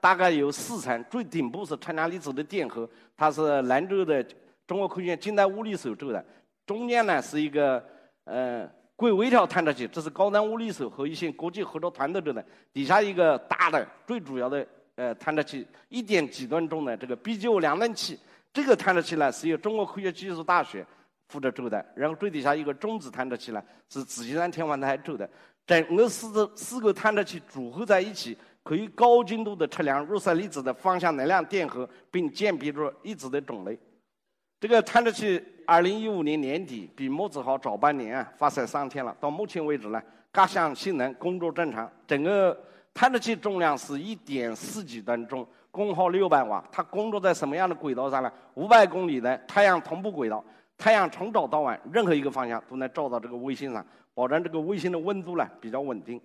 大概有四层，最顶部是测量粒子的电荷，它是兰州的中国科学院近代物理所做的。中间呢是一个呃硅微条探测器，这是高端物理所和一些国际合作团队做的。底下一个大的最主要的呃探测器，一点几吨重的这个 BGO 量能器。这个探测器呢是由中国科学技术大学负责做的。然后最底下一个中子探测器呢是紫金山天文台做的。整个四个四个探测器组合在一起，可以高精度的测量入射粒子的方向能量电荷，并鉴别出粒子的种类。这个探测器二零一五年年底比墨子号早半年啊发射上天了。到目前为止呢，各项性能工作正常。整个探测器重量是一点四几吨重，功耗六百瓦。它工作在什么样的轨道上呢？五百公里的太阳同步轨道，太阳从早到晚任何一个方向都能照到这个卫星上。保证这个卫星的温度呢比较稳定。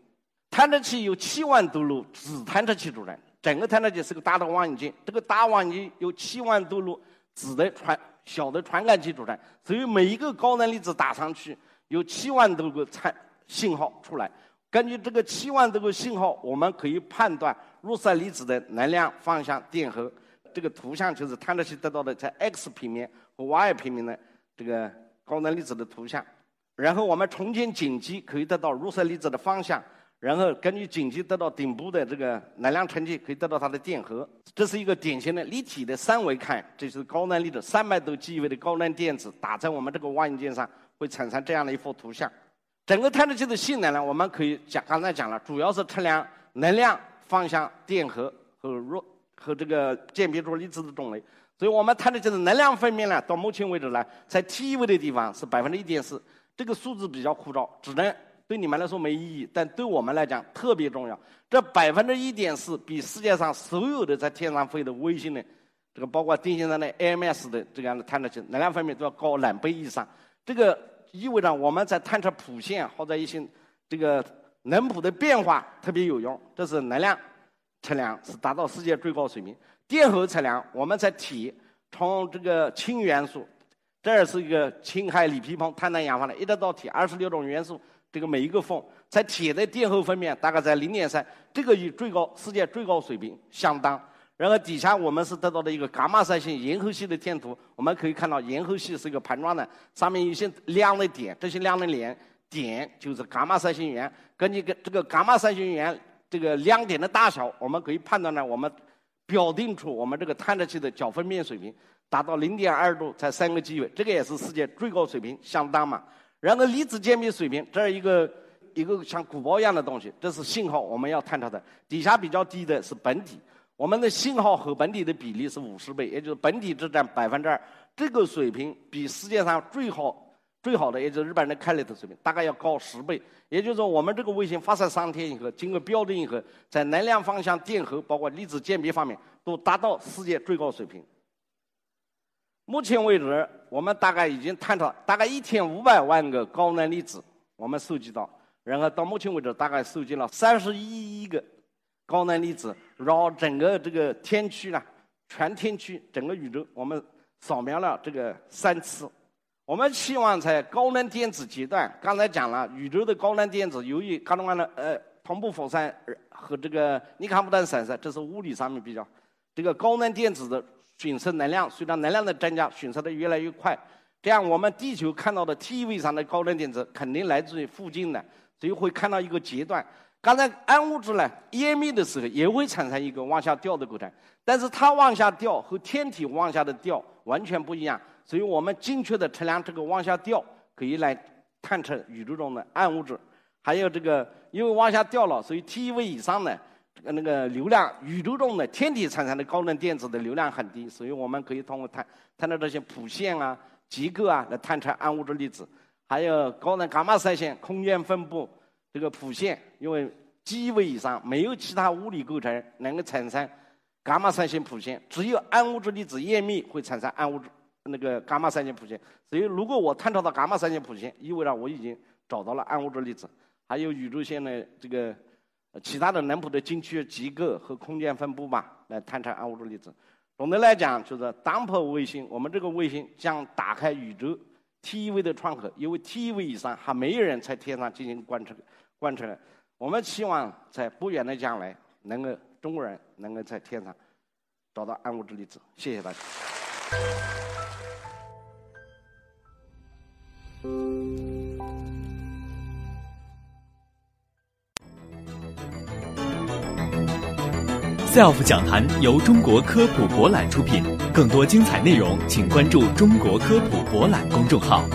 探测器有七万多路子探测器组成，整个探测器是个大的望远镜。这个大望远镜有七万多路子的传小的传感器组成，所以每一个高能粒子打上去，有七万多个参信号出来。根据这个七万多个信号，我们可以判断入射粒子的能量、方向、电荷。这个图像就是探测器得到的在 X 平面和 Y 平面的这个高能粒子的图像。然后我们重建景机，可以得到入射粒子的方向，然后根据紧急得到顶部的这个能量成绩，可以得到它的电荷。这是一个典型的立体的三维看，这是高能粒子三百多 GeV 的高能电子打在我们这个望远镜上，会产生这样的一幅图像。整个探测器的性能呢，我们可以讲，刚才讲了，主要是测量能量、方向、电荷和弱和这个鉴别出粒子的种类。所以我们探测器的能量分辨呢，到目前为止呢，在 TeV 的地方是百分之一点四。这个数字比较枯燥，只能对你们来说没意义，但对我们来讲特别重要。这百分之一点四比世界上所有的在天上飞的卫星的，这个包括地球上的 AMS 的这样的探测器能量分面都要高两倍以上。这个意味着我们在探测谱线或者一些这个能谱的变化特别有用。这是能量测量是达到世界最高水平。电荷测量我们在铁从这个氢元素。这儿是一个氢氦锂铍硼碳氮氧的，一直到铁，二十六种元素，这个每一个缝在铁的电荷分面大概在零点三，这个与最高世界最高水平相当。然后底下我们是得到的一个伽马射线银河系的天图，我们可以看到银河系是一个盘状的，上面有些亮的点，这些亮的点点就是伽马射线源。根据个这个伽马射线源这个亮点的大小，我们可以判断呢，我们表定出我们这个探测器的角分辨水平。达到零点二度才三个 GeV，这个也是世界最高水平，相当嘛。然后离子鉴别水平，这儿一个一个像鼓包一样的东西，这是信号，我们要探测的。底下比较低的是本体，我们的信号和本体的比例是五十倍，也就是本体只占百分之二。这个水平比世界上最好最好的，也就是日本人的开利特水平，大概要高十倍。也就是说，我们这个卫星发射三天以后，经过标准以后，在能量方向、电荷，包括粒子鉴别方面，都达到世界最高水平。目前为止，我们大概已经探测大概一千五百万个高能粒子，我们收集到，然后到目前为止，大概收集了三十一亿个高能粒子，绕整个这个天区呢，全天区整个宇宙，我们扫描了这个三次。我们希望在高能电子阶段，刚才讲了，宇宙的高能电子由于各种各样的呃同步辐散和这个你看不到闪射，这是物理上面比较，这个高能电子的。损失能量，随着能量的增加，损失的越来越快。这样，我们地球看到的 TeV 上的高能电子，肯定来自于附近的，所以会看到一个阶段。刚才暗物质呢，湮灭的时候也会产生一个往下掉的过程，但是它往下掉和天体往下的掉完全不一样。所以我们精确的测量这个往下掉，可以来探测宇宙中的暗物质。还有这个，因为往下掉了，所以 TeV 以上呢。那个流量，宇宙中的天体产生的高能电子的流量很低，所以我们可以通过探探测这些谱线啊、结构啊来探测暗物质粒子，还有高能伽马射线空间分布这个谱线，因为 GeV 以上没有其他物理构成能够产生伽马射线谱线，只有暗物质粒子湮灭会产生暗物质那个伽马射线谱线。所以，如果我探测到伽马射线谱线，意味着我已经找到了暗物质粒子。还有宇宙线的这个其他的能谱的径区结构和空间分布吧，来探查暗物质粒子。总的来讲，就是当铺卫星，我们这个卫星将打开宇宙 TV 的窗口，因为 TV 以上还没有人在天上进行观测观测。我们希望在不远的将来，能够中国人能够在天上找到暗物质粒子。谢谢大家。SELF 讲坛由中国科普博览出品，更多精彩内容，请关注中国科普博览公众号。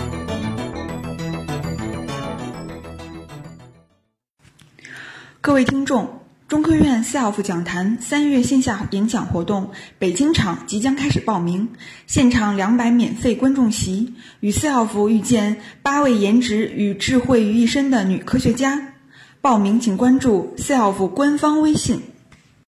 各位听众，中科院 SELF 讲坛三月线下演讲活动北京场即将开始报名，现场两百免费观众席，与 SELF 遇见八位颜值与智慧于一身的女科学家。报名请关注 SELF 官方微信。